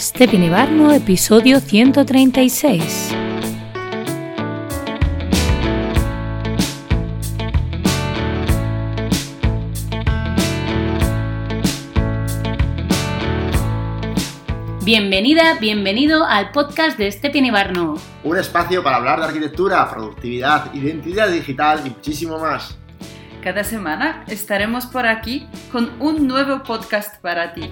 Stepin Ibarno, episodio 136. Bienvenida, bienvenido al podcast de Stepin Ibarno. Un espacio para hablar de arquitectura, productividad, identidad digital y muchísimo más. Cada semana estaremos por aquí con un nuevo podcast para ti.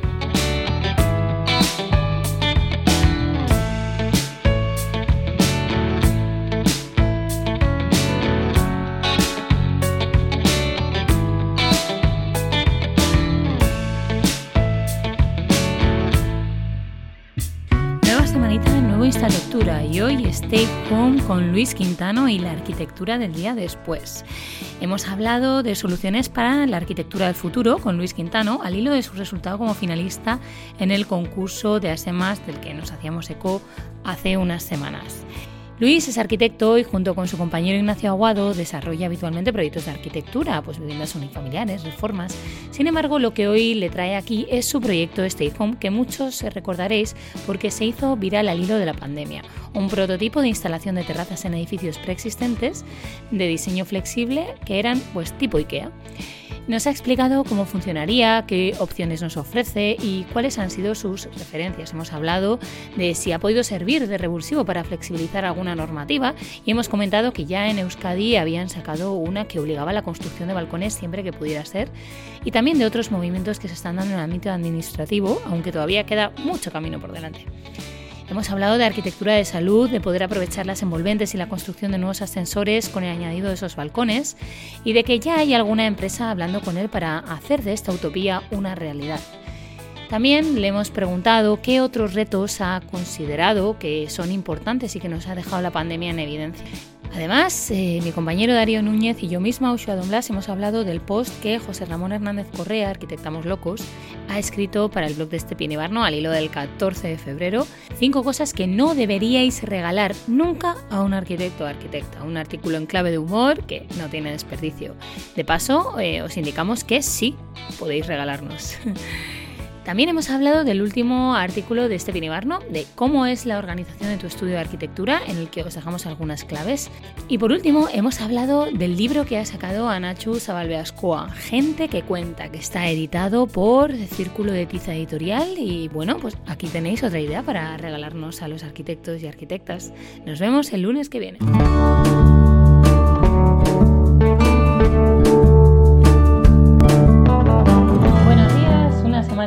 Insta Lectura y hoy Stay Home con Luis Quintano y la arquitectura del día después. Hemos hablado de soluciones para la arquitectura del futuro con Luis Quintano al hilo de su resultado como finalista en el concurso de ASEMAS del que nos hacíamos eco hace unas semanas. Luis es arquitecto y junto con su compañero Ignacio Aguado desarrolla habitualmente proyectos de arquitectura, pues viviendas unifamiliares, reformas. Sin embargo, lo que hoy le trae aquí es su proyecto Stay Home, que muchos recordaréis porque se hizo viral al hilo de la pandemia. Un prototipo de instalación de terrazas en edificios preexistentes de diseño flexible que eran pues tipo IKEA. Nos ha explicado cómo funcionaría, qué opciones nos ofrece y cuáles han sido sus referencias. Hemos hablado de si ha podido servir de revulsivo para flexibilizar alguna normativa y hemos comentado que ya en Euskadi habían sacado una que obligaba a la construcción de balcones siempre que pudiera ser y también de otros movimientos que se están dando en el ámbito administrativo, aunque todavía queda mucho camino por delante. Hemos hablado de arquitectura de salud, de poder aprovechar las envolventes y la construcción de nuevos ascensores con el añadido de esos balcones y de que ya hay alguna empresa hablando con él para hacer de esta utopía una realidad. También le hemos preguntado qué otros retos ha considerado que son importantes y que nos ha dejado la pandemia en evidencia. Además, eh, mi compañero Darío Núñez y yo misma, Ushua Blas, hemos hablado del post que José Ramón Hernández Correa, Arquitectamos Locos, ha escrito para el blog de Estepin Ibarno al hilo del 14 de febrero. Cinco cosas que no deberíais regalar nunca a un arquitecto o arquitecta. Un artículo en clave de humor que no tiene desperdicio. De paso, eh, os indicamos que sí podéis regalarnos. También hemos hablado del último artículo de este Ibarno, de cómo es la organización de tu estudio de arquitectura, en el que os dejamos algunas claves. Y por último, hemos hablado del libro que ha sacado Anachu Sabalbeascoa, Gente que cuenta, que está editado por Círculo de Tiza Editorial. Y bueno, pues aquí tenéis otra idea para regalarnos a los arquitectos y arquitectas. Nos vemos el lunes que viene.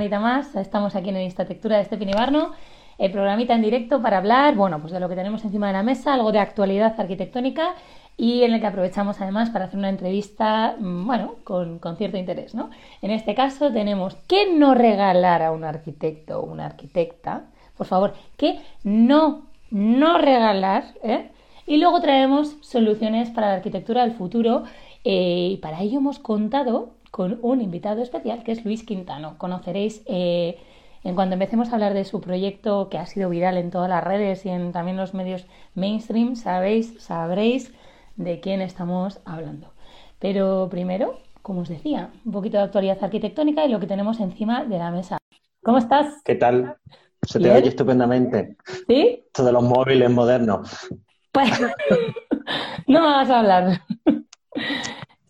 Más. Estamos aquí en el Instatectura de Estefini Barno, el programita en directo para hablar, bueno, pues de lo que tenemos encima de la mesa, algo de actualidad arquitectónica y en el que aprovechamos además para hacer una entrevista, mm, bueno, con, con cierto interés, ¿no? En este caso tenemos ¿qué no regalar a un arquitecto o una arquitecta? Por favor, ¿qué no, no regalar? ¿eh? Y luego traemos soluciones para la arquitectura del futuro eh, y para ello hemos contado con un invitado especial que es Luis Quintano. Conoceréis eh, en cuanto empecemos a hablar de su proyecto que ha sido viral en todas las redes y en también los medios mainstream, sabéis, sabréis de quién estamos hablando. Pero primero, como os decía, un poquito de actualidad arquitectónica y lo que tenemos encima de la mesa. ¿Cómo estás? ¿Qué tal? Se te oye estupendamente. ¿Sí? Esto de los móviles modernos. Pues no me vas a hablar.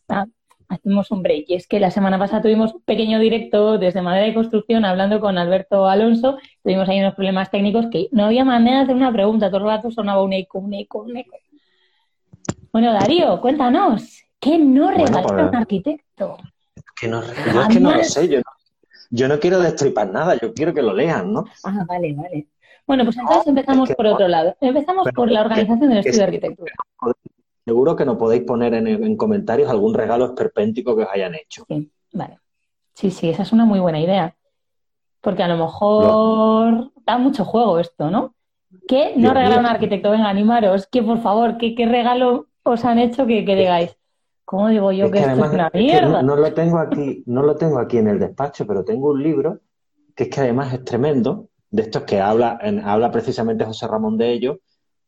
hacemos un break. Y es que la semana pasada tuvimos un pequeño directo desde Madera y Construcción hablando con Alberto Alonso. Tuvimos ahí unos problemas técnicos que no había manera de hacer una pregunta. Todo el rato sonaba un eco, un eco, un eco. Bueno, Darío, cuéntanos. ¿Qué no regala pues, un arquitecto? Que no, yo es que no lo sé. Yo no, yo no quiero destripar nada. Yo quiero que lo lean, ¿no? Ah, vale, vale. Bueno, pues entonces empezamos por otro lado. Empezamos por la organización del estudio de arquitectura. Seguro que nos podéis poner en, comentarios algún regalo esperpéntico que os hayan hecho. Sí, vale. Sí, sí, esa es una muy buena idea. Porque a lo mejor da mucho juego esto, ¿no? ¿Qué no regala un arquitecto? Venga, animaros. Que por favor, ¿qué, regalo os han hecho que, digáis? ¿Cómo digo yo que, esto es una mierda? no, lo tengo aquí, no lo tengo aquí en el despacho, pero tengo un libro que es que además es tremendo, de estos que habla, habla precisamente José Ramón de ellos,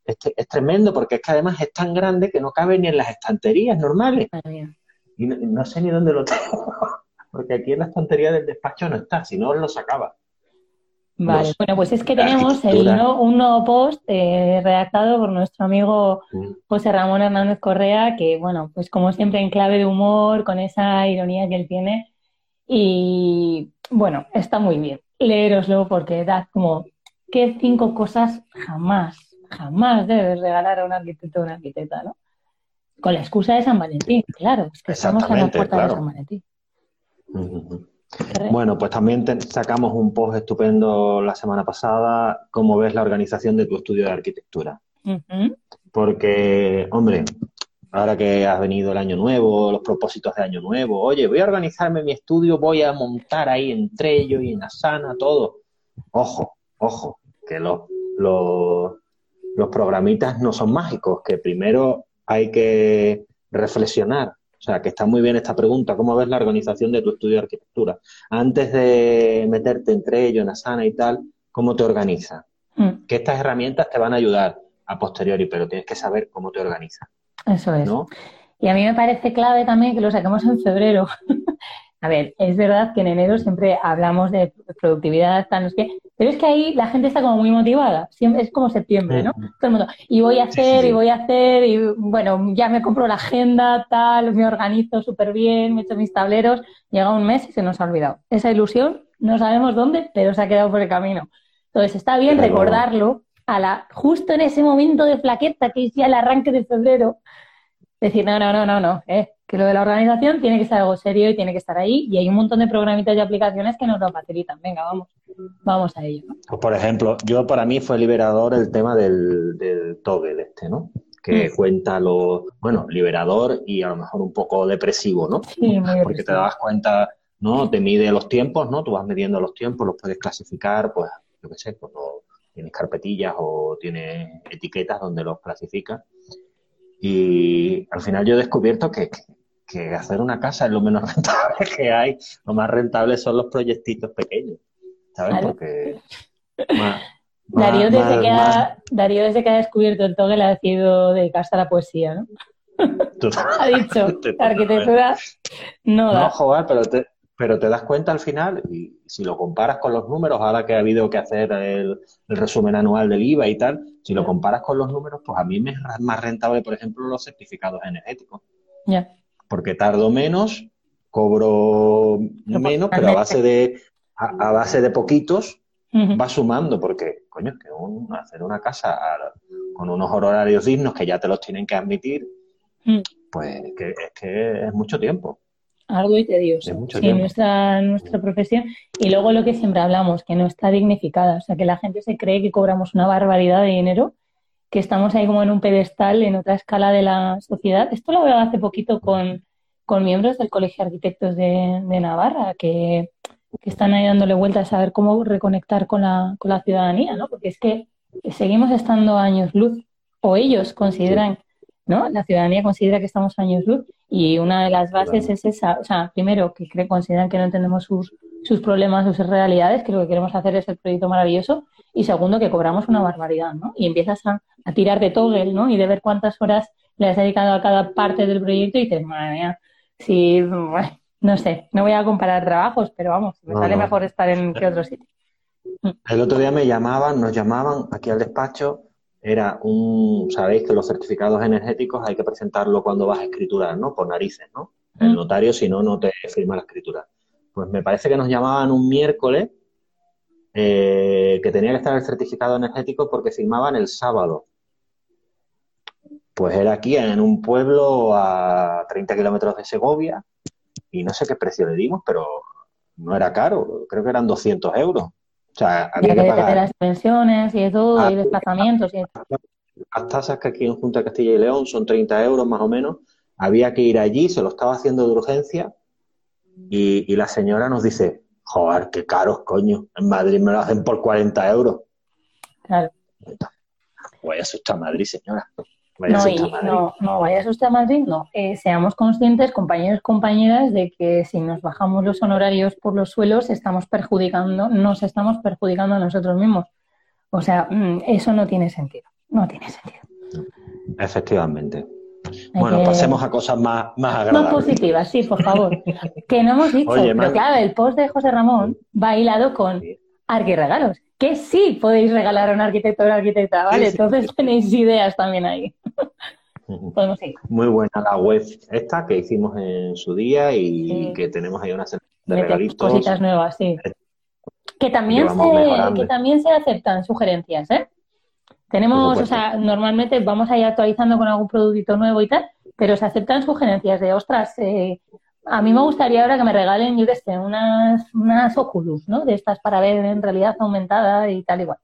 es, tremendo porque es que además es tan grande que no cabe ni en las estanterías normales. y no, sé ni dónde lo tengo, porque aquí en la estantería del despacho no está, si no lo sacaba. Vale, bueno, pues es que tenemos el, un nuevo post eh, redactado por nuestro amigo mm. José Ramón Hernández Correa, que, bueno, pues como siempre en clave de humor, con esa ironía que él tiene. Y bueno, está muy bien. Leeroslo porque da como que cinco cosas jamás, jamás debes regalar a un arquitecto o una arquitecta, ¿no? Con la excusa de San Valentín, claro, es que estamos en la puerta de San Valentín. Bueno, pues también sacamos un post estupendo la semana pasada, cómo ves la organización de tu estudio de arquitectura. Porque, hombre, ahora que has venido el año nuevo, los propósitos de año nuevo, oye, voy a organizarme mi estudio, voy a montar ahí entre ellos y en Asana todo. Ojo, ojo, que los, los, los programitas no son mágicos, que primero hay que reflexionar o sea, que está muy bien esta pregunta, ¿cómo ves la organización de tu estudio de arquitectura? Antes de meterte entre ellos, en Asana y tal, ¿cómo te organizas? Mm. Que estas herramientas te van a ayudar a posteriori, pero tienes que saber cómo te organizas. Eso es. Y a mí me parece clave también que lo saquemos en febrero. a ver, es verdad que en enero siempre hablamos de productividad, tal, no sé qué, pero es que ahí la gente está como muy motivada, siempre, es como septiembre, ¿no? Todo el mundo, y voy a hacer, y voy a hacer, y bueno, ya me compro la agenda, tal, me organizo súper bien, me echo mis tableros, llega un mes y se nos ha olvidado. Esa ilusión, no sabemos dónde, pero se ha quedado por el camino. Entonces está bien recordarlo a la, justo en ese momento de flaqueta que es ya el arranque de febrero, decir, no, no, no, no, no, eh, que lo de la organización tiene que ser algo serio y tiene que estar ahí y hay un montón de programitas y aplicaciones que nos lo facilitan. Venga, vamos, vamos a ello. Pues por ejemplo, yo para mí fue liberador el tema del, del toggle este, ¿no? Que mm. cuenta lo, bueno, liberador y a lo mejor un poco depresivo, ¿no? Sí, Porque te das cuenta, ¿no? Te mide los tiempos, ¿no? Tú vas midiendo los tiempos, los puedes clasificar, pues, yo qué sé, cuando tienes carpetillas o tienes etiquetas donde los clasificas. Y al final yo he descubierto que, que hacer una casa es lo menos rentable que hay. Lo más rentable son los proyectitos pequeños, ¿sabes? Porque Darío, desde que ha, Darío, desde que ha, descubierto el toque, le ha decidido dedicarse a la poesía, ¿no? ha dicho, la arquitectura no da. No, joder, pero te, pero te das cuenta al final, y si lo comparas con los números, ahora que ha habido que hacer el, el resumen anual del IVA y tal, si lo comparas con los números, pues a mí me es más rentable, por ejemplo, los certificados energéticos. Ya porque tardo menos, cobro menos, pero a base de, a, base de poquitos va sumando, porque, coño, que hacer una casa con unos horarios dignos que ya te los tienen que admitir, pues que, es que es mucho tiempo. Algo y tedioso. Sí, nuestra, nuestra profesión. Y luego lo que siempre hablamos, que no está dignificada. O sea, que la gente se cree que cobramos una barbaridad de dinero, que estamos ahí como en un pedestal, en otra escala de la sociedad. Esto lo veo hace poquito con, con miembros del Colegio de Arquitectos de, Navarra, que, están ahí dándole vueltas a saber cómo reconectar con la, con la ciudadanía, ¿no? Porque es que seguimos estando años luz, o ellos consideran, ¿no? La ciudadanía considera que estamos años luz, y una de las bases es esa, o sea, primero, que consideran que no entendemos sus, sus problemas, sus realidades, que lo que queremos hacer es el proyecto maravilloso, y segundo, que cobramos una barbaridad, ¿no? Y empiezas a, a tirar de toggle, ¿no? Y de ver cuántas horas le has dedicado a cada parte del proyecto y dices, madre mía, Sí, no sé, no voy a comparar trabajos, pero vamos, me sale mejor estar en que otro sitio. El otro día me llamaban, nos llamaban aquí al despacho, era un, sabéis que los certificados energéticos hay que presentarlo cuando vas a escriturar, ¿no? Por narices, ¿no? El notario, si no, no te firma la escritura. Pues me parece que nos llamaban un miércoles eh, que tenía que estar el certificado energético porque firmaban el sábado. Pues era aquí en un pueblo a 30 kilómetros de Segovia y no sé qué precio le dimos, pero no era caro, creo que eran 200 euros. O sea, había que, pagar. las pensiones y todo, y ah, desplazamientos. Y... Las tasas que aquí en Junta de Castilla y León son 30 euros más o menos. Había que ir allí, se lo estaba haciendo de urgencia y, la señora nos dice, joder, qué caros, coño. En Madrid me lo hacen por 40 euros. Claro. Voy a asustar a Madrid, señora no, y, no, no, vayas usted a Madrid, no. Eh, seamos conscientes, compañeros y compañeras, de que si nos bajamos los honorarios por los suelos, estamos perjudicando, nos estamos perjudicando a nosotros mismos. O sea, mm, eso no tiene sentido. No tiene sentido. Efectivamente. Bueno, pasemos a cosas más, más agradables. Más positivas, sí, por favor. que no hemos dicho, pero claro, el post de José Ramón va hilado con arquirregalos que sí podéis regalar a un arquitecto o una arquitecta, ¿vale? Entonces tenéis ideas también ahí. Podemos ir. Muy buena la web esta que hicimos en su día y que tenemos ahí una serie de regalitos. Cositas nuevas, sí. Que también, se, que también se aceptan sugerencias, ¿eh? Tenemos, o sea, normalmente vamos a ir actualizando con algún producto nuevo y tal, pero se aceptan sugerencias de, ostras, eh, a mí me gustaría ahora que me regalen, yo qué sé, unas, unas Oculus, ¿no? De estas para ver en realidad aumentada y tal igual.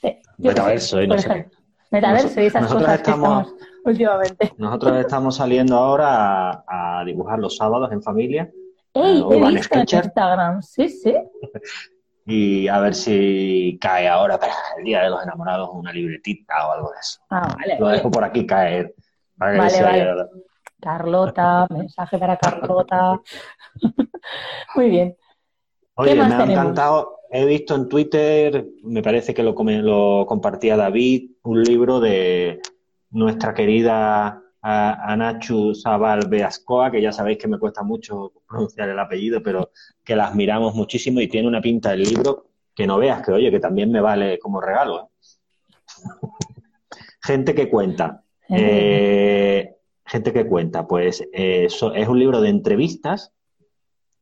Sí, Metaverso, y no sé. Metaverso y esas cosas que estamos últimamente. Nosotros estamos saliendo ahora a, dibujar los sábados en familia. ¡Ey! he visto en Instagram, sí, sí. y a ver si cae ahora para el Día de los Enamorados una libretita o algo de eso. Ah, vale. Lo dejo por aquí caer. vale. Carlota, mensaje para Carlota. Muy bien. Oye, me ha encantado. He visto en Twitter, me parece que lo, lo compartía David, un libro de nuestra querida Anachu Sabal Beascoa, que ya sabéis que me cuesta mucho pronunciar el apellido, pero que la admiramos muchísimo y tiene una pinta del libro que no veas, que oye, que también me vale como regalo. ¿eh? Gente que cuenta. Eh, gente que cuenta, pues eh, es un libro de entrevistas.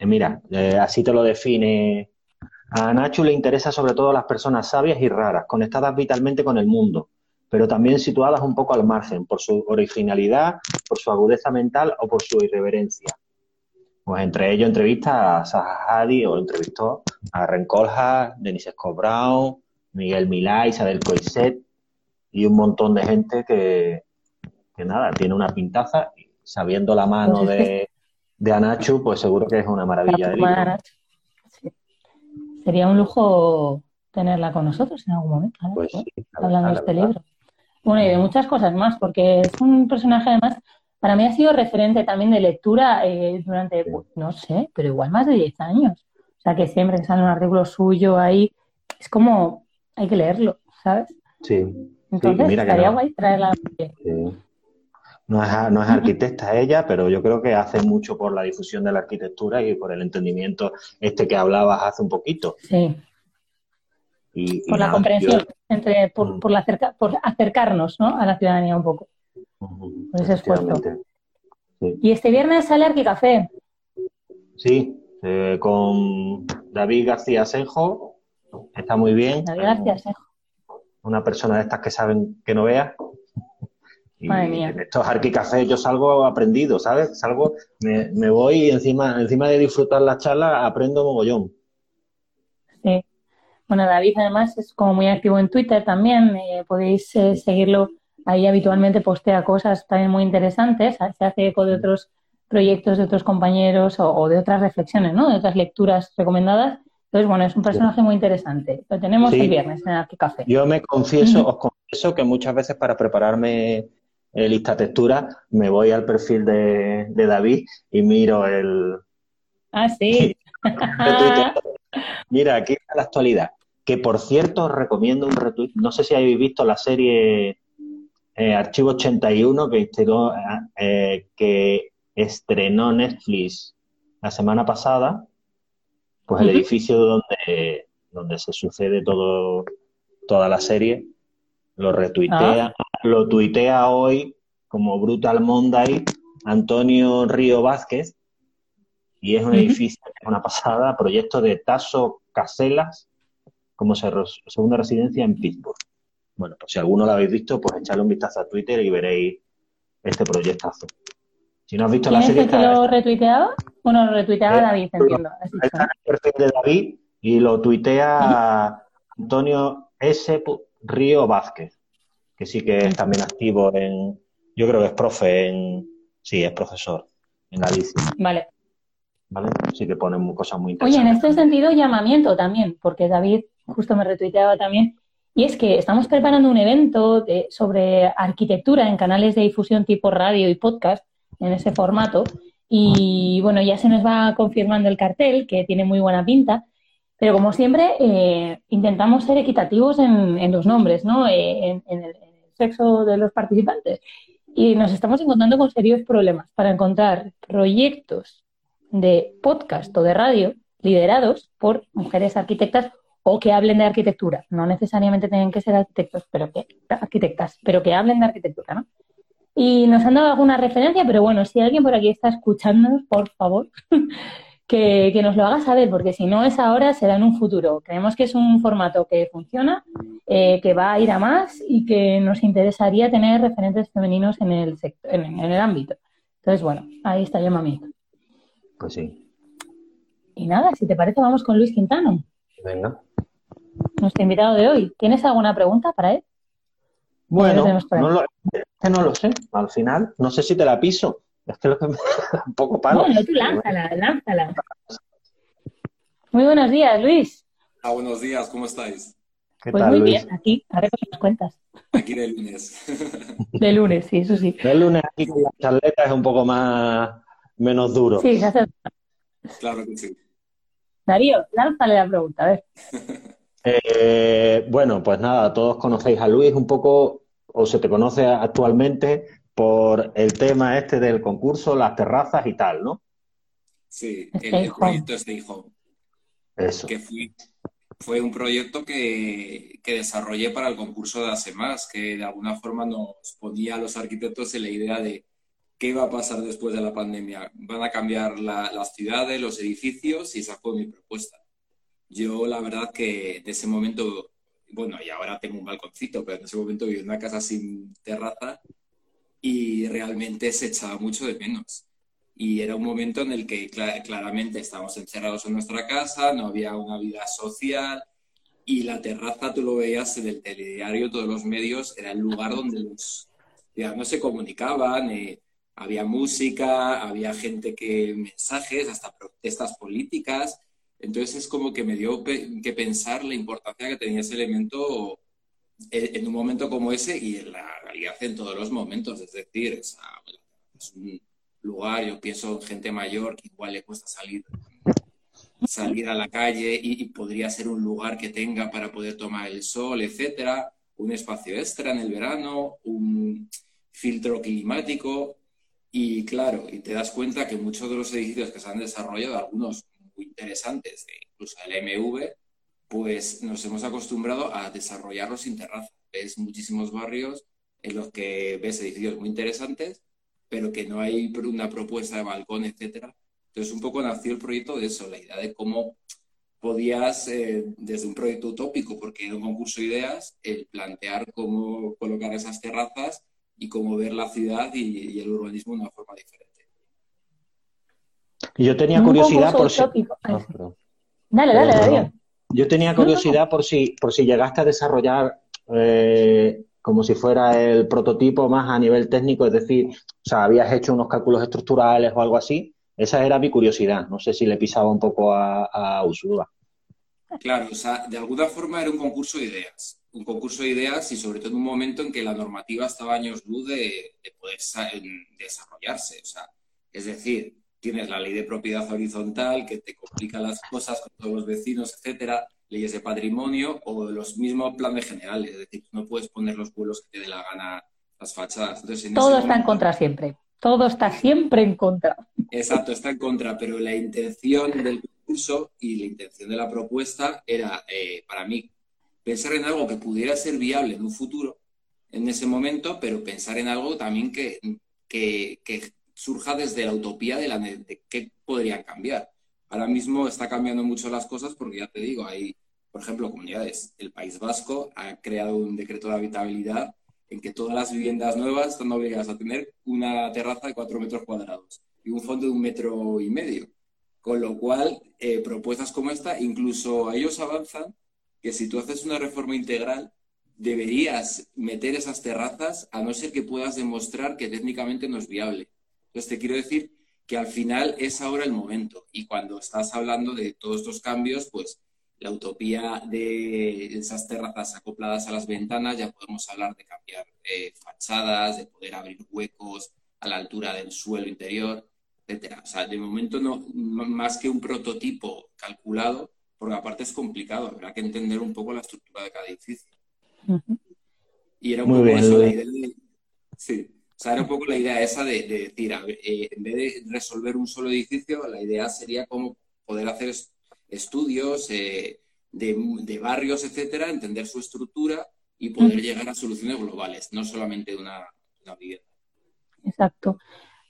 mira, así te lo define. A Nacho le interesa sobre todo las personas sabias y raras, conectadas vitalmente con el mundo pero también situadas un poco al margen por su originalidad, por su agudeza mental o por su irreverencia. Pues entre ellos entrevista a Zaha Hadi o entrevistó a Rencolja, Denise Scott Brown, Miguel Milá, Isabel Coiset y un montón de gente que, que nada, tiene una pintaza y sabiendo la mano pues de, de Anachu, pues seguro que es una maravilla de libro. Sería un lujo tenerla con nosotros en algún momento, pues hablando de este libro. Bueno, y de muchas cosas más, porque es un personaje además, para mí ha sido referente también de lectura eh, durante, pues, no sé, pero igual más de 10 años. O sea, que siempre que sale un artículo suyo ahí, es como, hay que leerlo, ¿sabes? Sí. Entonces, estaría guay traerla. No es, no es arquitecta ella, pero yo creo que hace mucho por la difusión de la arquitectura y por el entendimiento este que hablabas hace un poquito. Sí por la comprensión, entre, por, por, la por acercarnos ¿no? a la ciudadanía un poco. por ese esfuerzo. Y este viernes sale Arquicafé. Sí, eh, con David García Senjo. Está muy bien. David García Senjo. Una persona de estas que saben que no vea. Y Madre mía. En estos Arquicafé yo salgo aprendido, ¿sabes? Salgo, me, me voy y encima, encima de disfrutar la charla aprendo mogollón. Bueno, David además es como muy activo en Twitter también, eh, podéis eh, seguirlo ahí habitualmente, postea cosas también muy interesantes, se hace eco de otros proyectos de otros compañeros o, de otras reflexiones, ¿no? De otras lecturas recomendadas. Entonces, bueno, es un personaje muy interesante. Lo tenemos el viernes en Aquí Café. Yo me confieso, os confieso que muchas veces para prepararme lista textura me voy al perfil de, de David y miro el... Ah, sí. Mira, aquí está la actualidad. Que por cierto, os recomiendo un retweet. No sé si habéis visto la serie eh, Archivo 81 que, eh, que estrenó Netflix la semana pasada. Pues el edificio donde, donde se sucede todo, toda la serie. Lo retuitea, ah. lo tuitea hoy como Brutal Monday Antonio Río Vázquez, y es un edificio, una pasada, proyecto de Tasso Caselas como segunda residencia en Pittsburgh. Bueno, pues si alguno lo habéis visto, pues echarle un vistazo a Twitter y veréis este proyectazo. Si no has visto la serie... ¿Es que lo retuiteaba? Bueno, lo retuiteaba eh, David, entiendo. Está en el perfil de David y lo tuitea Antonio S. Río Vázquez, que sí que es también activo en... Yo creo que es profe en... Sí, es profesor en la Vale. ¿Vale? Sí que ponen cosas muy interesantes. Oye, en este sentido, llamamiento también, porque David justo me retuiteaba también, y es que estamos preparando un evento sobre arquitectura en canales de difusión tipo radio y podcast, en ese formato, y bueno, ya se nos va confirmando el cartel, que tiene muy buena pinta, pero como siempre, eh, intentamos ser equitativos en, los nombres, ¿no? Eh, en, en el sexo de los participantes. Y nos estamos encontrando con serios problemas para encontrar proyectos de podcast o de radio liderados por mujeres arquitectas o que hablen de arquitectura. No necesariamente tienen que ser arquitectos, pero que arquitectas, pero que hablen de arquitectura, ¿no? Y nos han dado alguna referencia, pero bueno, si alguien por aquí está escuchándonos, por favor, que, nos lo haga saber, porque si no es ahora, será en un futuro. Creemos que es un formato que funciona, eh, que va a ir a más y que nos interesaría tener referentes femeninos en el, sector, en, el ámbito. Entonces, bueno, ahí está el llamamiento. Pues sí. Y nada, si te parece, vamos con Luis Quintano. Venga. Nuestro invitado de hoy. ¿Tienes alguna pregunta para él? Bueno, no lo, es que no lo sé. Al final, no sé si te la piso. Es que lo que me da un poco palo. Bueno, tú lánzala, lánzala. Muy buenos días, Luis. Ah, buenos días, ¿cómo estáis? pues muy bien, aquí, a ver qué nos cuentas. Aquí de lunes. De lunes, sí, eso sí. De lunes aquí con la charleta es un poco más menos duro. Sí, se hace. Claro que sí. Darío, lánzale la pregunta, a ver. Eh, bueno, pues nada, todos conocéis a Luis un poco, o se te conoce actualmente por el tema este del concurso, las terrazas y tal, ¿no? Sí, el, proyecto Stay Home. Eso. Que fue, un proyecto que, que, desarrollé para el concurso de ASEMAS, que de alguna forma nos ponía a los arquitectos en la idea de qué va a pasar después de la pandemia. ¿Van a cambiar las ciudades, los edificios? Y esa fue mi propuesta. Yo, la verdad, que en ese momento, bueno, y ahora tengo un balconcito, pero en ese momento viví en una casa sin terraza y realmente se echaba mucho de menos. Y era un momento en el que claramente estábamos encerrados en nuestra casa, no había una vida social y la terraza, tú lo veías en el telediario, todos los medios, era el lugar donde los no se comunicaban, eh, había música, había gente que mensajes, hasta protestas políticas, entonces es como que me dio que pensar la importancia que tenía ese elemento en un momento como ese y en la realidad en todos los momentos. Es decir, es, un lugar, yo pienso en gente mayor que igual le cuesta salir, salir a la calle y, podría ser un lugar que tenga para poder tomar el sol, etcétera, un espacio extra en el verano, un filtro climático. Y claro, y te das cuenta que muchos de los edificios que se han desarrollado, algunos muy interesantes, incluso el MV, pues nos hemos acostumbrado a desarrollarlos sin terraza. Ves muchísimos barrios en los que ves edificios muy interesantes, pero que no hay una propuesta de balcón, etcétera. Entonces, un poco nació el proyecto de eso, la idea de cómo podías, eh, desde un proyecto utópico, porque era un concurso de ideas, el plantear cómo colocar esas terrazas y cómo ver la ciudad y, el urbanismo de una forma diferente. Yo tenía curiosidad por si... Ah, dale, dale, dale. Yo tenía curiosidad por si, por si llegaste a desarrollar eh, como si fuera el prototipo más a nivel técnico, es decir, o sea, habías hecho unos cálculos estructurales o algo así. Esa era mi curiosidad. No sé si le pisaba un poco a, a Claro, o sea, de alguna forma era un concurso de ideas. Un concurso de ideas y sobre todo en un momento en que la normativa estaba años luz de, poder desarrollarse. O sea, es decir, tienes la ley de propiedad horizontal que te complica las cosas con todos los vecinos, etcétera, leyes de patrimonio o los mismos planes generales, es decir, no puedes poner los vuelos que te dé la gana las fachadas. Todo está en contra siempre, todo está siempre en contra. Exacto, está en contra, pero la intención del concurso y la intención de la propuesta era, eh, para mí, pensar en algo que pudiera ser viable en un futuro, en ese momento, pero pensar en algo también que, surja desde la utopía de, la, de qué podrían cambiar. Ahora mismo está cambiando mucho las cosas porque ya te digo, hay, por ejemplo, comunidades. El País Vasco ha creado un decreto de habitabilidad en que todas las viviendas nuevas están obligadas a tener una terraza de cuatro metros cuadrados y un fondo de un metro y medio. Con lo cual, eh, propuestas como esta, incluso ellos avanzan que si tú haces una reforma integral, deberías meter esas terrazas a no ser que puedas demostrar que técnicamente no es viable. Entonces, te quiero decir que al final es ahora el momento. Y cuando estás hablando de todos estos cambios, pues la utopía de esas terrazas acopladas a las ventanas, ya podemos hablar de cambiar eh, fachadas, de poder abrir huecos a la altura del suelo interior, etcétera. O sea, de momento no, más que un prototipo calculado, porque aparte es complicado, habrá que entender un poco la estructura de cada edificio. Y era un poco eso la idea de... Sí. O sea, era un poco la idea esa de, decir, eh, en vez de resolver un solo edificio, la idea sería cómo poder hacer estudios, eh, de, barrios, etcétera, entender su estructura y poder llegar a soluciones globales, no solamente de una, una vivienda. Exacto.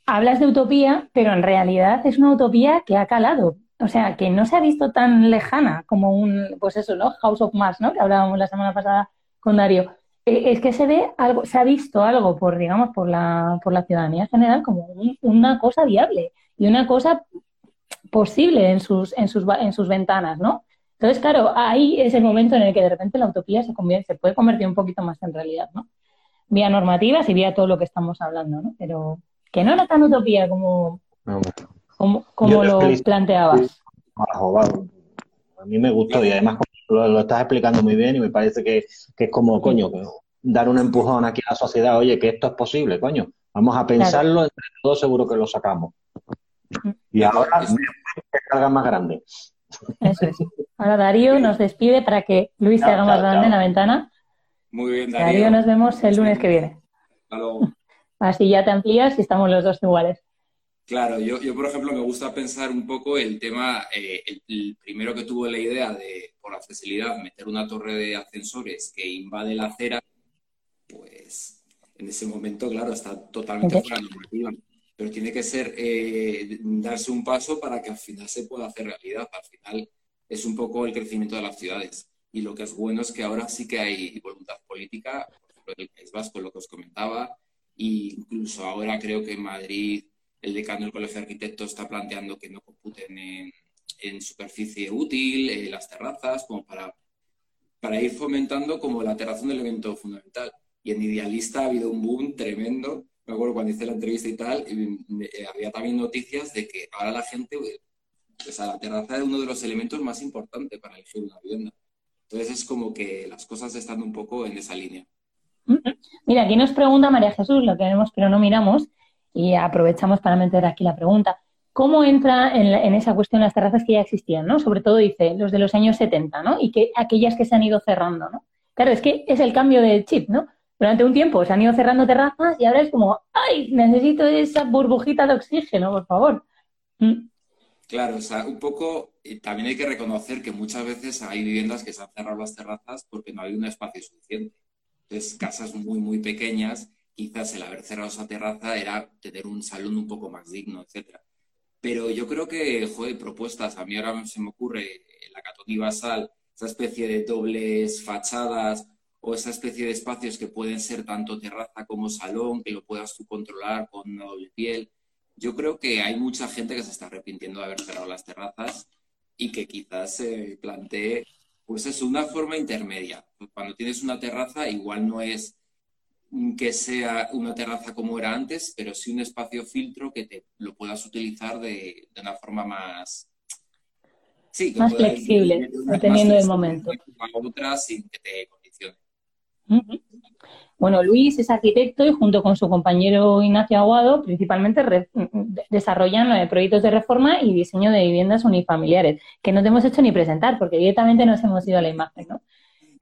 Hablas de utopía, pero en realidad es una utopía que ha calado. O sea, que no se ha visto tan lejana como un, pues eso, ¿no? House of Mars, ¿no? Que hablábamos la semana pasada con Darío. Eh, es que se ve algo, se ha visto algo por, digamos, por la, por la ciudadanía general como una cosa viable y una cosa posible en sus, en sus, en sus ventanas, ¿no? Entonces, claro, ahí es el momento en el que de repente la utopía se, convierte, se puede convertir un poquito más en realidad, ¿no? Vía normativas y vía todo lo que estamos hablando, ¿no? Pero que no era tan utopía como, como, lo planteabas. A mí me gustó y además lo, estás explicando muy bien y me parece que, es como, coño, dar un empujón aquí a la sociedad, oye, que esto es posible, coño. Vamos a pensarlo, entre todos seguro que lo sacamos. Y ahora que salga más grande. Eso es. Ahora Darío nos despide para que Luis se haga más grande en la ventana. Muy bien, Darío. Darío, nos vemos el lunes que viene. Así ya te amplías y estamos los dos iguales. Claro, yo, yo por ejemplo me gusta pensar un poco el tema, eh, el, primero que tuvo la idea de, por accesibilidad, meter una torre de ascensores que invade la acera, pues en ese momento, claro, está totalmente fuera de normativa. Pero tiene que ser, eh, darse un paso para que al final se pueda hacer realidad. Al final es un poco el crecimiento de las ciudades. Y lo que es bueno es que ahora sí que hay voluntad política, por ejemplo, en el País Vasco, lo que os comentaba, e incluso ahora creo que en Madrid el decano del Colegio de Arquitectos está planteando que no computen en, superficie útil eh, las terrazas, como para, para ir fomentando como la terraza un elemento fundamental. Y en Idealista ha habido un boom tremendo. Me acuerdo cuando hice la entrevista y tal, eh, había también noticias de que ahora la gente, pues a la terraza es uno de los elementos más importantes para elegir una vivienda. Entonces es como que las cosas están un poco en esa línea. Mira, aquí nos pregunta María Jesús, lo que vemos pero no miramos, y aprovechamos para meter aquí la pregunta. ¿Cómo entra en, esa cuestión las terrazas que ya existían, ¿no? Sobre todo, dice, los de los años 70, ¿no? Y que aquellas que se han ido cerrando, ¿no? Claro, es que es el cambio de chip, ¿no? Durante un tiempo se han ido cerrando terrazas y ahora es como, ¡ay! Necesito esa burbujita de oxígeno, por favor. Mm. Claro, o sea, un poco también hay que reconocer que muchas veces hay viviendas que se han cerrado las terrazas porque no hay un espacio suficiente. Entonces, casas muy, muy pequeñas quizás el haber cerrado esa terraza era tener un salón un poco más digno, etcétera. Pero yo creo que, joder, propuestas, a mí ahora se me ocurre la Catoni Basal, esa especie de dobles fachadas o esa especie de espacios que pueden ser tanto terraza como salón, que lo puedas tú controlar con una doble piel. Yo creo que hay mucha gente que se está arrepintiendo de haber cerrado las terrazas y que quizás se plantee, pues es una forma intermedia. Cuando tienes una terraza, igual no es que sea una terraza como era antes, pero sí un espacio filtro que te lo puedas utilizar de, una forma más... Sí, más flexible, dependiendo del momento. Otra sin que te condicione. Bueno, Luis es arquitecto y junto con su compañero Ignacio Aguado principalmente desarrollan eh, proyectos de reforma y diseño de viviendas unifamiliares, que no te hemos hecho ni presentar porque directamente nos hemos ido a la imagen, ¿no?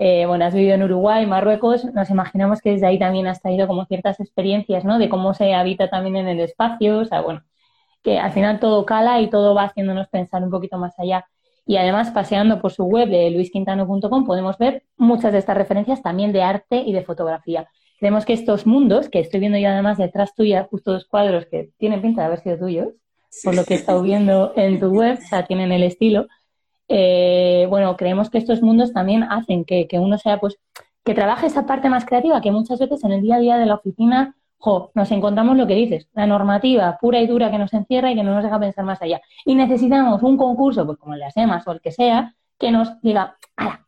Eh, bueno, has vivido en Uruguay, Marruecos, nos imaginamos que desde ahí también has traído como ciertas experiencias, ¿no? De cómo se habita también en el espacio, o sea, bueno, que al final todo cala y todo va haciéndonos pensar un poquito más allá. Y además, paseando por su web de luisquintano.com, podemos ver muchas de estas referencias también de arte y de fotografía. Creemos que estos mundos, que estoy viendo ya además detrás tuya, justo dos cuadros que tienen pinta de haber sido tuyos, por lo que he estado viendo en tu web, o sea, tienen el estilo, eh, bueno, creemos que estos mundos también hacen que, uno sea, pues, que trabaje esa parte más creativa, que muchas veces en el día a día de la oficina, jo, nos encontramos lo que dices, la normativa pura y dura que nos encierra y que no nos deja pensar más allá. Y necesitamos un concurso, pues como el de ASEMAS o el que sea, que nos diga,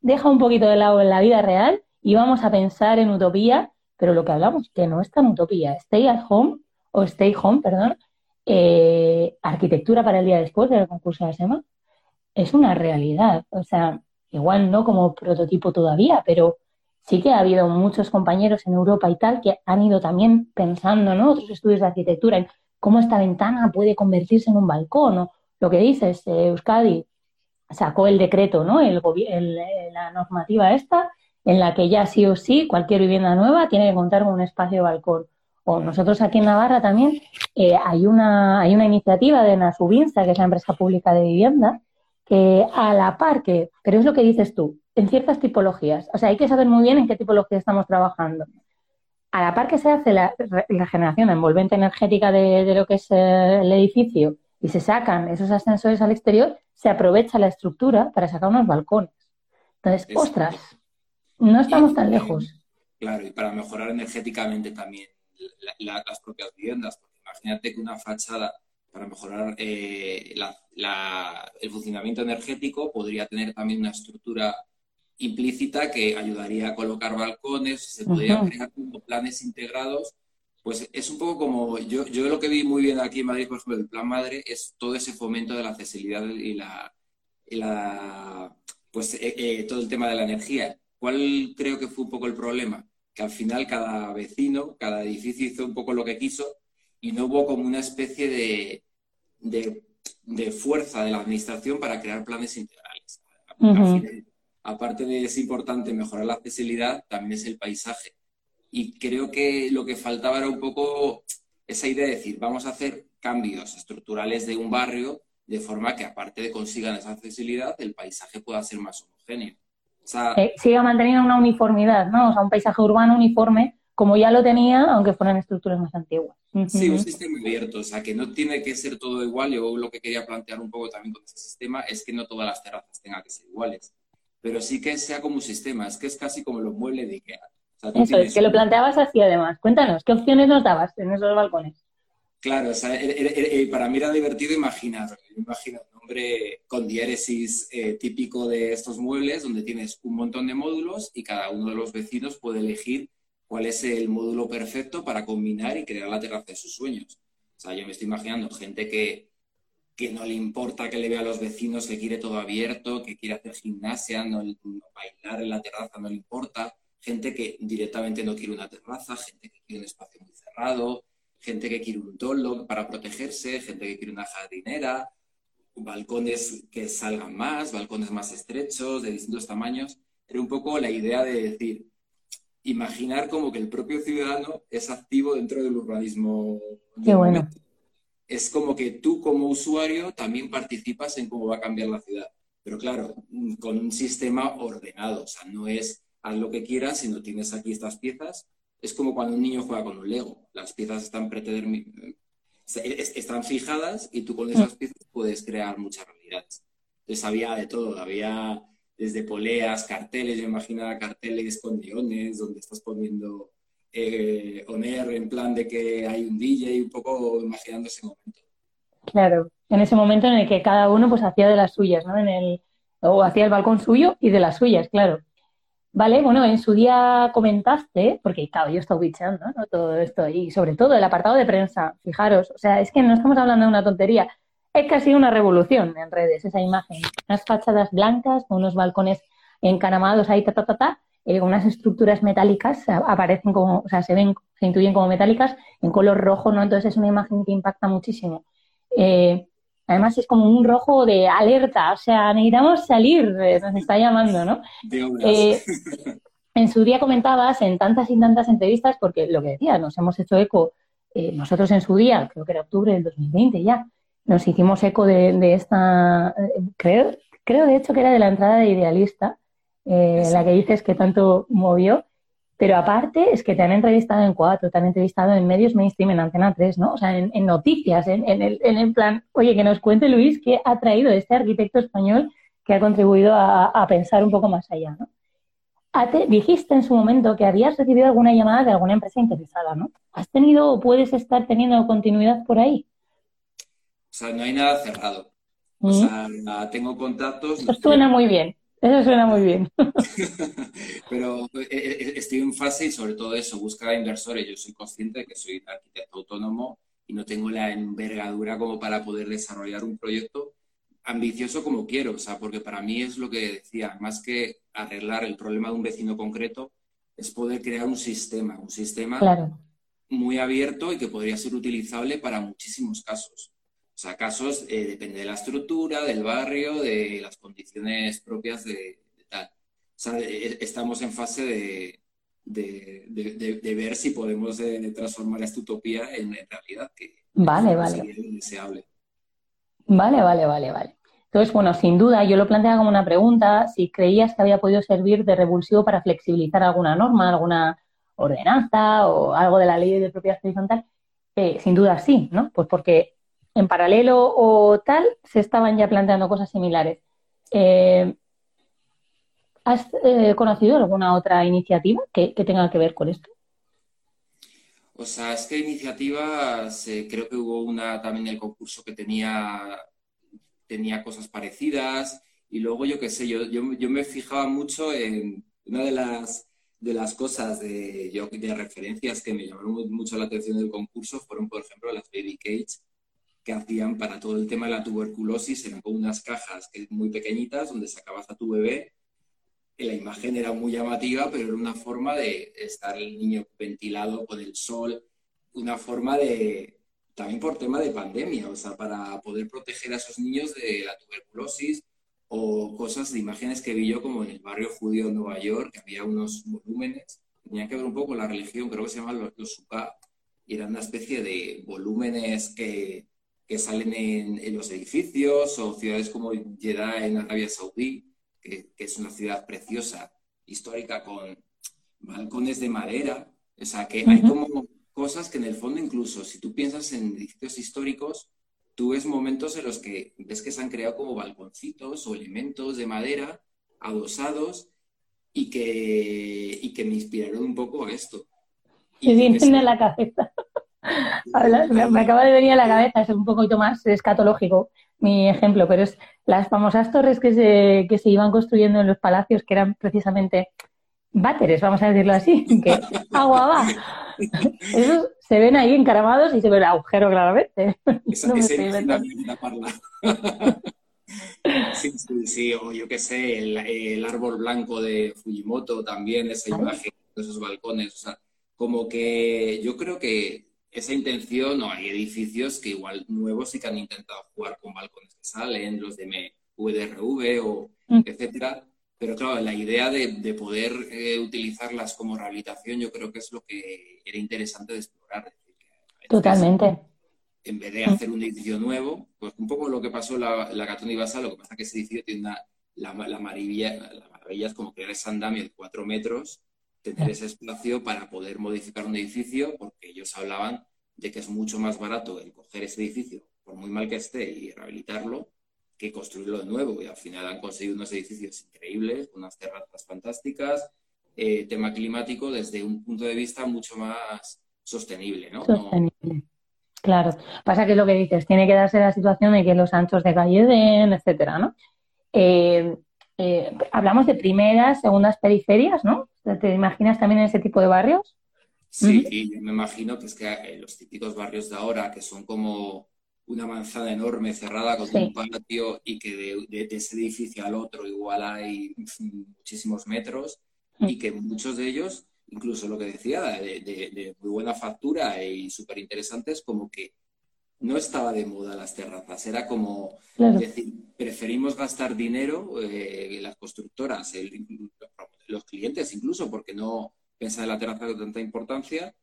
deja un poquito de lado en la vida real y vamos a pensar en utopía, pero lo que hablamos, que no es tan utopía, stay at home, o stay home, perdón, eh, arquitectura para el día después del concurso de ASEMA, es una realidad. O sea, igual no como prototipo todavía, pero sí que ha habido muchos compañeros en Europa y tal que han ido también pensando, ¿no? Otros estudios de arquitectura en cómo esta ventana puede convertirse en un balcón, o lo que dices, eh, Euskadi sacó el decreto, ¿no? El, la normativa esta, en la que ya sí o sí cualquier vivienda nueva tiene que contar con un espacio de balcón. O nosotros aquí en Navarra también eh, hay, una, hay una iniciativa de Nasubinsa, que es la empresa pública de vivienda, que a la par que, pero es lo que dices tú, en ciertas tipologías, o sea, hay que saber muy bien en qué tipología estamos trabajando. A la par que se hace la, regeneración envolvente energética de, lo que es eh, el edificio y se sacan esos ascensores al exterior, se aprovecha la estructura para sacar unos balcones. Entonces, ostras, no estamos tan lejos. Claro, y para mejorar energéticamente también las propias viviendas, porque imagínate que una fachada para mejorar eh, el funcionamiento energético podría tener también una estructura implícita que ayudaría a colocar balcones, se podrían crear como planes integrados. Pues es un poco como, yo, yo lo que vi muy bien aquí en Madrid, por ejemplo, el Plan Madre, es todo ese fomento de la accesibilidad y la, la pues eh, eh, todo el tema de la energía. ¿Cuál creo que fue un poco el problema? Que al final cada vecino, cada edificio hizo un poco lo que quiso y no hubo como una especie de, de, fuerza de la administración para crear planes integrales. aparte de es importante mejorar la accesibilidad, también es el paisaje. Y creo que lo que faltaba era un poco esa idea de decir, vamos a hacer cambios estructurales de un barrio de forma que aparte de consigan esa accesibilidad, el paisaje pueda ser más homogéneo. O eh, siga manteniendo una uniformidad, ¿no? O sea, un paisaje urbano uniforme, como ya lo tenía, aunque fueran estructuras más antiguas. Sí, un sistema abierto, o sea, que no tiene que ser todo igual. Yo lo que quería plantear un poco también con ese sistema es que no todas las terrazas tengan que ser iguales, pero sí que sea como un sistema, es que es casi como los muebles de Ikea. Eso es, que lo planteabas así además. Cuéntanos, ¿qué opciones nos dabas en esos balcones? Claro, o sea, para mí era divertido imaginar, imagino un nombre con diéresis eh, típico de estos muebles, donde tienes un montón de módulos y cada uno de los vecinos puede elegir cuál es el módulo perfecto para combinar y crear la terraza de sus sueños. O sea, yo me estoy imaginando gente que, que no le importa que le vea a los vecinos, que quiere todo abierto, que quiere hacer gimnasia, no, bailar en la terraza no le importa, gente que directamente no quiere una terraza, gente que quiere un espacio muy cerrado, gente que quiere un toldo para protegerse, gente que quiere una jardinera, balcones que salgan más, balcones más estrechos, de distintos tamaños. Era un poco la idea de decir, imaginar como que el propio ciudadano es activo dentro del urbanismo. Qué bueno. Es como que tú como usuario también participas en cómo va a cambiar la ciudad. Pero claro, con un sistema ordenado. O sea, no es haz lo que quieras, sino tienes aquí estas piezas. Es como cuando un niño juega con un Lego. Las piezas están están fijadas y tú con esas mm. piezas puedes crear muchas realidades. Entonces había de todo. Había desde poleas, carteles, yo imaginaba carteles con neones, donde estás poniendo eh, Oner en plan de que hay un DJ, un poco imaginando ese momento. Claro, en ese momento en el que cada uno pues hacía de las suyas, ¿no? En el, o hacía el balcón suyo y de las suyas, claro. Vale, bueno, en su día comentaste, porque claro, yo estoy bichando ¿no? todo esto y sobre todo el apartado de prensa, fijaros, o sea, es que no estamos hablando de una tontería, es casi una revolución en redes esa imagen. Unas fachadas blancas con unos balcones encanamados ahí, ta, ta, ta, ta, eh, unas estructuras metálicas aparecen como, o sea, se ven, se intuyen como metálicas en color rojo, ¿no? Entonces es una imagen que impacta muchísimo. Eh, además es como un rojo de alerta, o sea, necesitamos salir, eh, nos está llamando, ¿no? en su día comentabas en tantas y tantas entrevistas, porque lo que decía, nos hemos hecho eco, nosotros en su día, creo que era octubre del 2020 ya, nos hicimos eco de, esta, creo, creo de hecho que era de la entrada de Idealista, eh, la que dices que tanto movió, pero aparte es que te han entrevistado en cuatro, te han entrevistado en medios mainstream, en Antena 3, ¿no? O sea, en, noticias, en, el, en el plan, oye, que nos cuente Luis qué ha traído este arquitecto español que ha contribuido a, pensar un poco más allá, ¿no? dijiste en su momento que habías recibido alguna llamada de alguna empresa interesada, ¿no? ¿Has tenido o puedes estar teniendo continuidad por ahí? O sea, no hay nada cerrado. O mm. sea, tengo contactos. Eso suena muy bien. Eso suena muy bien. Pero eh, eh, estoy en fase y sobre todo eso, buscar inversores. Yo soy consciente de que soy arquitecto autónomo y no tengo la envergadura como para poder desarrollar un proyecto ambicioso como quiero. O sea, porque para mí es lo que decía, más que arreglar el problema de un vecino concreto, es poder crear un sistema, un sistema muy abierto y que podría ser utilizable para muchísimos casos. O sea, casos eh, depende de la estructura, del barrio, de las condiciones propias de, tal. O sea, estamos en fase de, de, ver si podemos eh, transformar esta utopía en, realidad, que vale, vale. deseable. Vale, vale, vale, vale. Entonces, bueno, sin duda, yo lo planteaba como una pregunta, si creías que había podido servir de revulsivo para flexibilizar alguna norma, alguna ordenanza o algo de la ley de propiedad horizontal, eh, sin duda sí, ¿no? Pues porque en paralelo o tal se estaban ya planteando cosas similares. Eh, ¿Has eh, conocido alguna otra iniciativa que, tenga que ver con esto? O sea, es que iniciativas, creo que hubo una también en el concurso que tenía tenía cosas parecidas y luego yo qué sé, yo, yo, me fijaba mucho en una de las, de las cosas de, yo, de referencias que me llamaron mucho la atención del concurso fueron, por ejemplo, las baby cage que hacían para todo el tema de la tuberculosis, eran con unas cajas muy pequeñitas donde sacabas a tu bebé. La imagen era muy llamativa, pero era una forma de estar el niño ventilado con el sol, una forma de, también por tema de pandemia, o sea, para poder proteger a esos niños de la tuberculosis o cosas de imágenes que vi yo como en el barrio judío de Nueva York, que había unos volúmenes, tenían que ver un poco con la religión, creo que se llaman los, los y eran una especie de volúmenes que, que salen en, en, los edificios o ciudades como Jeddah en Arabia Saudí, que, que es una ciudad preciosa, histórica, con balcones de madera, o sea, que hay como cosas que en el fondo incluso si tú piensas en edificios históricos, tú ves momentos en los que ves que se han creado como balconcitos o elementos de madera adosados y que, y que me inspiraron un poco a esto. Y en la cabeza. Me acaba de venir a la cabeza, es un poquito más escatológico mi ejemplo, pero es las famosas torres que se, que se iban construyendo en los palacios, que eran precisamente váteres, vamos a decirlo así, que agua va. Esos se ven ahí encaramados y se ve el agujero claramente. Esa, no me parla. sí, sí, sí, o yo qué sé, el, árbol blanco de Fujimoto también, esa imagen esos balcones, o sea, como que yo creo que esa intención, no, hay edificios que igual nuevos sí que han intentado jugar con balcones que salen, los de VDRV o mm. etcétera, pero claro, la idea de, poder eh, utilizarlas como rehabilitación yo creo que es lo que era interesante de explorar. Totalmente. En vez de hacer un edificio nuevo, pues un poco lo que pasó en la, la Catón y Basa, lo que pasa es que ese edificio tiene una, la, la, maravilla, la maravilla es como crear ese andamio de cuatro metros, tener ese espacio para poder modificar un edificio, porque ellos hablaban de que es mucho más barato el coger ese edificio, por muy mal que esté, y rehabilitarlo, que construirlo de nuevo. Y al final han conseguido unos edificios increíbles, unas terrazas fantásticas, eh, tema climático desde un punto de vista mucho más sostenible, ¿no? Sostenible. Claro. Pasa que lo que dices, tiene que darse la situación de que los anchos de calle den, etcétera, ¿no? Eh, eh, hablamos de primeras, segundas periferias, ¿no? ¿Te imaginas también en ese tipo de barrios? Sí, yo me imagino que es que los típicos barrios de ahora, que son como una manzana enorme cerrada con un patio y que de, ese edificio al otro igual hay muchísimos metros mm. y que muchos de ellos, incluso lo que decía, de, muy buena factura y súper interesantes, como que no estaba de moda las terrazas, era como decir, preferimos gastar dinero, eh, las constructoras, los clientes incluso, porque no piensan en la terraza con tanta importancia,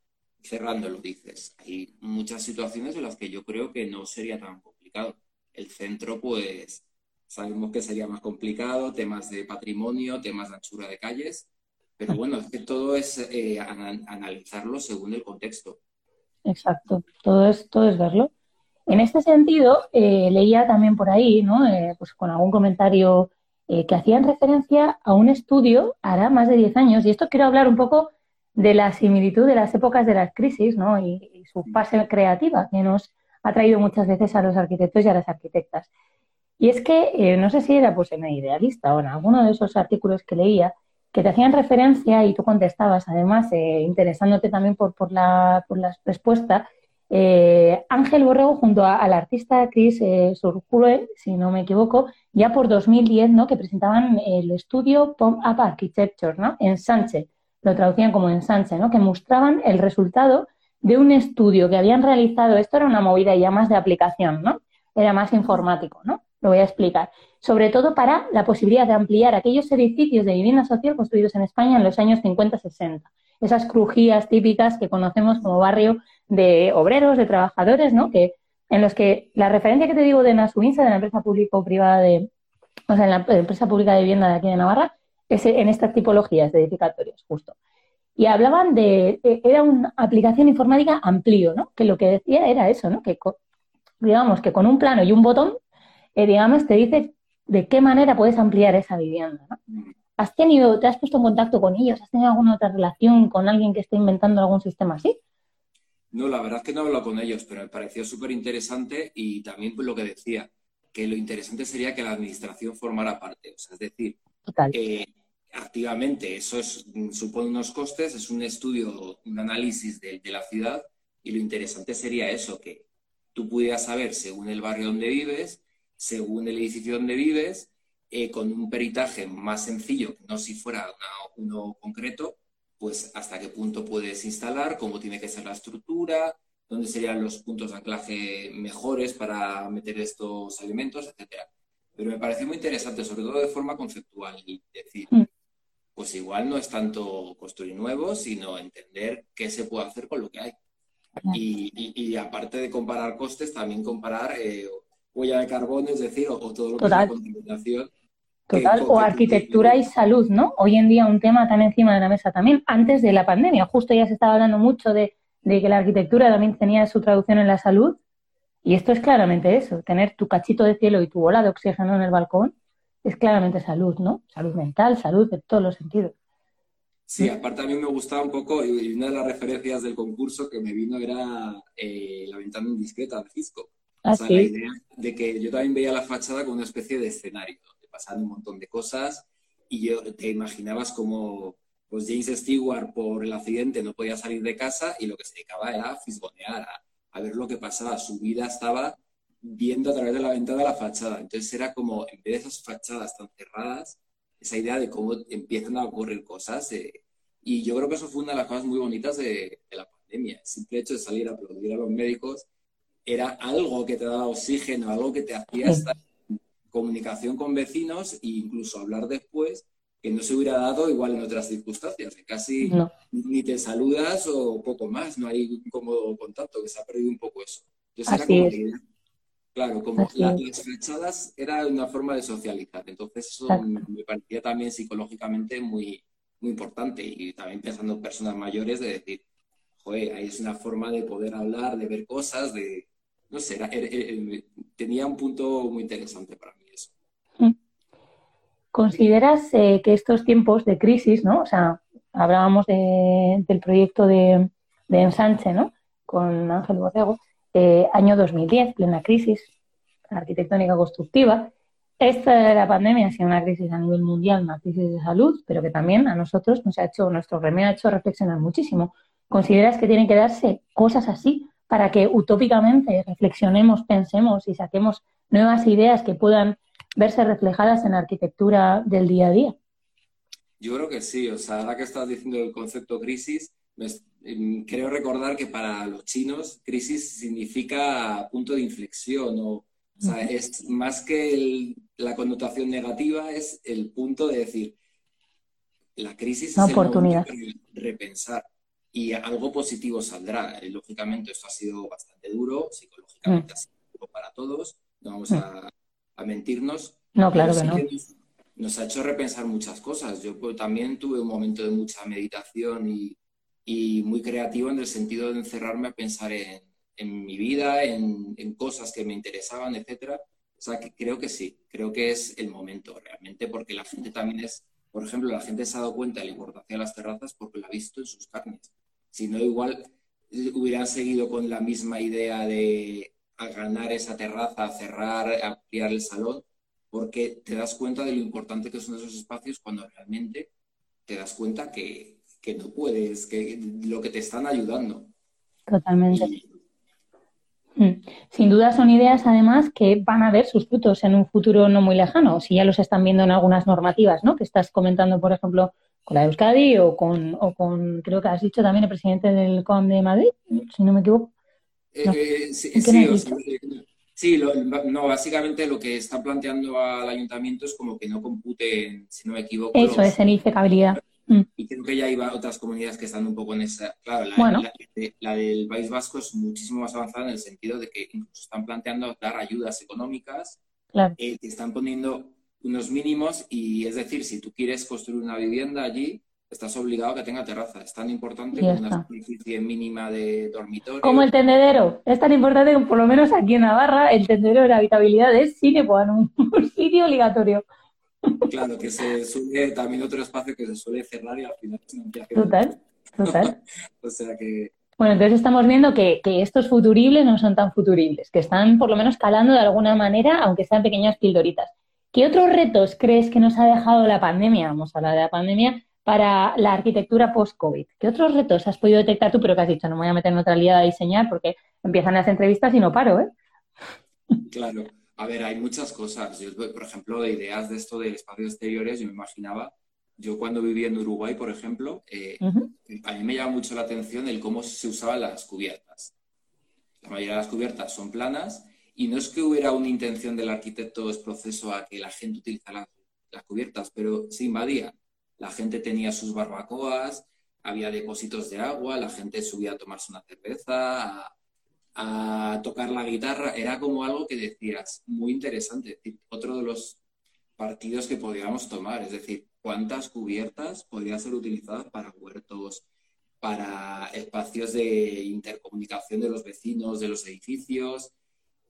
cerrándolo, dices. Hay muchas situaciones en las que yo creo que no sería tan complicado. El centro, pues, sabemos que sería más complicado, temas de patrimonio, temas de anchura de calles, pero bueno, es que todo es eh, analizarlo según el contexto. Exacto, todo es, todo es verlo. En este sentido, eh, leía también por ahí, ¿no? Eh, pues con algún comentario que hacían referencia a un estudio hará más de 10 años, y esto quiero hablar un poco de la similitud de las épocas de las crisis ¿no? y, su fase creativa que nos ha traído muchas veces a los arquitectos y a las arquitectas. Y es que, eh, no sé si era pues en idealista o en alguno de esos artículos que leía, que te hacían referencia y tú contestabas, además, eh, interesándote también por, por, la, por la respuesta, eh, Ángel Borrego junto al artista Chris eh, si no me equivoco, ya por 2010, ¿no? que presentaban el estudio Pop Up Architecture ¿no? en Sánchez lo traducían como ensanche, ¿no? que mostraban el resultado de un estudio que habían realizado. Esto era una movida ya más de aplicación, ¿no? Era más informático, ¿no? Lo voy a explicar. Sobre todo para la posibilidad de ampliar aquellos edificios de vivienda social construidos en España en los años 50-60. Esas crujías típicas que conocemos como barrio de obreros, de trabajadores, ¿no? Que en los que la referencia que te digo de Nasuinsa, de la empresa pública o privada de, o sea, en la empresa pública de vivienda de aquí de Navarra, es en estas tipologías de edificatorios, justo. Y hablaban de, e, era una aplicación informática amplio, ¿no? Que lo que decía era eso, ¿no? Que, digamos, que con un plano y un botón, eh, digamos, te dice de qué manera puedes ampliar esa vivienda, ¿no? ¿Has tenido, te has puesto en contacto con ellos? ¿Has tenido alguna otra relación con alguien que esté inventando algún sistema así? No, la verdad es que no he hablado con ellos, pero me pareció súper interesante y también pues, lo que decía, que lo interesante sería que la administración formara parte. O sea, es decir, eh, activamente eso es, supone unos costes, es un estudio, un análisis de, la ciudad y lo interesante sería eso, que tú pudieras saber según el barrio donde vives, según el edificio donde vives, eh, con un peritaje más sencillo, no si fuera uno concreto, pues hasta qué punto puedes instalar, cómo tiene que ser la estructura, dónde serían los puntos de anclaje mejores para meter estos elementos, etcétera. Pero me pareció muy interesante, sobre todo de forma conceptual, y decir, mm. pues igual no es tanto construir nuevo, sino entender qué se puede hacer con lo que hay. Y, aparte de comparar costes, también comparar eh, huella de carbono, es decir, o, todo lo que es la contaminación Total, o arquitectura y salud, ¿no? Hoy en día un tema tan encima de la mesa también, antes de la pandemia. Justo ya se estaba hablando mucho de, que la arquitectura también tenía su traducción en la salud. Y esto es claramente eso, tener tu cachito de cielo y tu bola de oxígeno en el balcón es claramente salud, ¿no? Salud mental, salud de todos los sentidos. Sí, aparte a mí me gustaba un poco, y una de las referencias del concurso que me vino era eh, la ventana indiscreta de Cisco. Ah, o sea, la idea de que yo también veía la fachada como una especie de escenario pasaban un montón de cosas y yo te imaginabas como pues James Stewart por el accidente no podía salir de casa y lo que se dedicaba era a fisgonear, a, ver lo que pasaba. Su vida estaba viendo a través de la ventana de la fachada. Entonces era como, en vez de esas fachadas tan cerradas, esa idea de cómo empiezan a ocurrir cosas. Eh, y yo creo que eso fue una de las cosas muy bonitas de, la pandemia. El simple hecho de salir a aplaudir a los médicos era algo que te daba oxígeno, algo que te hacía estar comunicación con vecinos e incluso hablar después que no se hubiera dado igual en otras circunstancias, que casi ni te saludas o poco más, no hay cómodo contacto, que se ha perdido un poco eso. Entonces, claro, como las fechadas era una forma de socializar, entonces eso me parecía también psicológicamente muy, muy importante y también pensando en personas mayores de decir, joder, ahí es una forma de poder hablar, de ver cosas, de, no sé, tenía un punto muy interesante para mí. ¿Consideras eh, que estos tiempos de crisis, ¿no? O sea, hablábamos del proyecto de, ensanche, ¿no? Con Ángel Bocego, eh, año 2010, plena crisis arquitectónica constructiva. Esta de la pandemia ha sido una crisis a nivel mundial, una crisis de salud, pero que también a nosotros nos ha hecho, nuestro remedio ha hecho reflexionar muchísimo. ¿Consideras que tienen que darse cosas así para que utópicamente reflexionemos, pensemos y saquemos nuevas ideas que puedan verse reflejadas en la arquitectura del día a día. Yo creo que sí, o sea, ahora que estás diciendo el concepto crisis, em, creo recordar que para los chinos crisis significa punto de inflexión o, sea, es más que la connotación negativa, es el punto de decir, la crisis es oportunidad. el repensar y algo positivo saldrá. lógicamente esto ha sido bastante duro, psicológicamente mm. ha sido duro para todos, no vamos mm. a a mentirnos. No, claro que no. nos ha hecho repensar muchas cosas. Yo pues, también tuve un momento de mucha meditación y, muy creativo en el sentido de encerrarme a pensar en, mi vida, en, cosas que me interesaban, etcétera. O sea, que creo que sí, creo que es el momento realmente, porque la gente también es, por ejemplo, la gente se ha dado cuenta de la importancia de las terrazas porque lo ha visto en sus carnes. Si no, igual hubieran seguido con la misma idea de a ganar esa terraza, a cerrar, a ampliar el salón, porque te das cuenta de lo importante que son esos espacios cuando realmente te das cuenta que, no puedes, que lo que te están ayudando. Totalmente. Mm. Sin duda son ideas además que van a ver sus frutos en un futuro no muy lejano, si ya los están viendo en algunas normativas, ¿no? Que estás comentando, por ejemplo, con la Euskadi o con, o con creo que has dicho también el presidente del COM de Madrid, si no me equivoco. Eh, sí, sí, no, básicamente lo que está planteando al ayuntamiento es como que no compute, si no me equivoco. Eso es, en edificabilidad. Mm. Y creo que ya hay otras comunidades que están un poco en esa. Claro, la, del País Vasco es muchísimo más avanzada en el sentido de que incluso están planteando dar ayudas económicas, eh, que están poniendo unos mínimos y es decir, si tú quieres construir una vivienda allí, estás obligado a que tenga terraza. Es tan importante como una superficie mínima de dormitorio. Como el tendedero. Es tan importante que por lo menos aquí en Navarra el tendedero de la habitabilidad es sine un, un sitio obligatorio. Claro, que se suele también otro espacio que se suele cerrar y al final es un viaje. Total, total. o sea que... Bueno, entonces estamos viendo que, que, estos futuribles no son tan futuribles, que están por lo menos calando de alguna manera, aunque sean pequeñas pildoritas. ¿Qué otros retos crees que nos ha dejado la pandemia? Vamos a hablar de la pandemia para la arquitectura post-COVID. ¿Qué otros retos has podido detectar tú, pero que has dicho, no me voy a meter en otra liada a diseñar porque empiezan las entrevistas y no paro, ¿eh? Claro. A ver, hay muchas cosas. Yo, por ejemplo, de ideas de esto de espacios exteriores, yo me imaginaba, yo cuando vivía en Uruguay, por ejemplo, eh, a mí me llama mucho la atención el cómo se usaban las cubiertas. La mayoría de las cubiertas son planas y no es que hubiera una intención del arquitecto es proceso a que la gente utilizara las, cubiertas, pero se invadía. La gente tenía sus barbacoas, había depósitos de agua, la gente subía a tomarse una cerveza, a tocar la guitarra, era como algo que decías, muy interesante. Otro de los partidos que podríamos tomar, es decir, cuántas cubiertas podrían ser utilizadas para huertos, para espacios de intercomunicación de los vecinos, de los edificios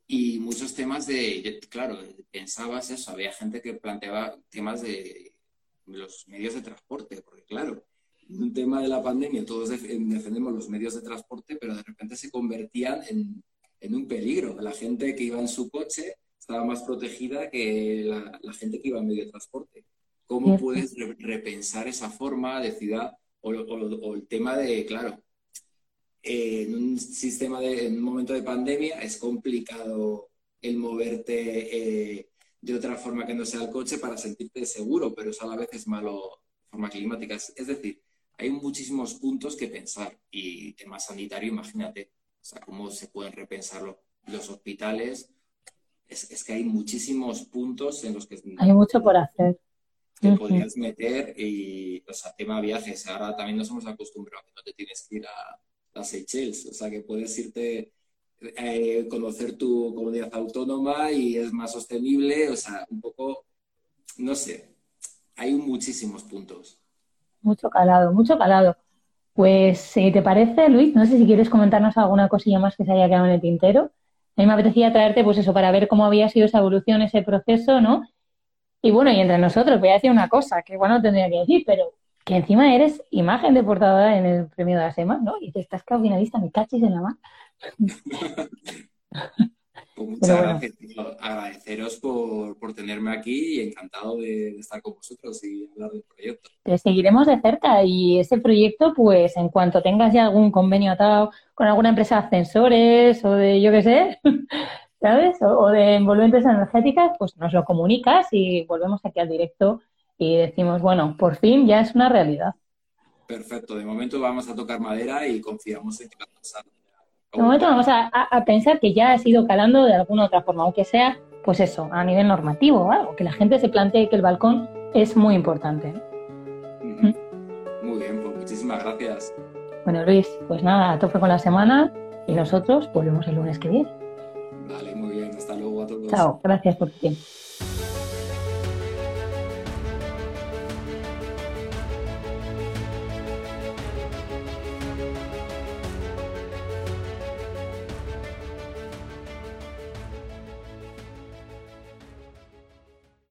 y muchos temas de, claro, pensabas eso, había gente que planteaba temas de los medios de transporte, porque claro, un tema de la pandemia, todos defendemos los medios de transporte, pero de repente se convertían en, en un peligro. La gente que iba en su coche estaba más protegida que la, gente que iba en medio de transporte. ¿Cómo puedes repensar esa forma de ciudad o, el tema de, claro, en un sistema de, en un momento de pandemia es complicado el moverte eh, de otra forma que no sea el coche para sentirte seguro, pero eso a la vez es malo forma climática. Es decir, hay muchísimos puntos que pensar y tema sanitario, imagínate, o sea, cómo se pueden repensar los hospitales. Es, que hay muchísimos puntos en los que... Hay mucho por hacer. Te podrías meter y, o sea, tema viajes, ahora también nos hemos acostumbrado a que no te tienes que ir a las Seychelles, o sea, que puedes irte, eh, conocer tu comunidad autónoma y es más sostenible, o sea, un poco, no sé, hay muchísimos puntos. Mucho calado, mucho calado. Pues, si te parece, Luis, no sé si quieres comentarnos alguna cosilla más que se haya quedado en el tintero. A mí me apetecía traerte, pues eso, para ver cómo había sido esa evolución, ese proceso, ¿no? Y bueno, y entre nosotros, voy a decir una cosa, que igual no tendría que decir, pero que encima eres imagen de portada en el premio de la SEMA, ¿no? Y te estás finalista, me cachis en la mano. Pues muchas gracias, Agradeceros por, tenerme aquí y encantado de, estar con vosotros y hablar del proyecto. Te seguiremos de cerca y ese proyecto, pues en cuanto tengas ya algún convenio atado con alguna empresa de ascensores o de yo qué sé, ¿sabes? O, de envolventes energéticas, pues nos lo comunicas y volvemos aquí al directo y decimos, bueno, por fin ya es una realidad. Perfecto, de momento vamos a tocar madera y confiamos en que va a pasar de momento vamos a, pensar que ya ha sido calando de alguna otra forma, aunque sea, pues eso, a nivel normativo o algo, que la gente se plantee que el balcón es muy importante. Muy bien, pues muchísimas gracias. Bueno, Luis, pues nada, a tope con la semana y nosotros volvemos el lunes que viene. Vale, muy bien, hasta luego a todos. Chao, gracias por tu tiempo.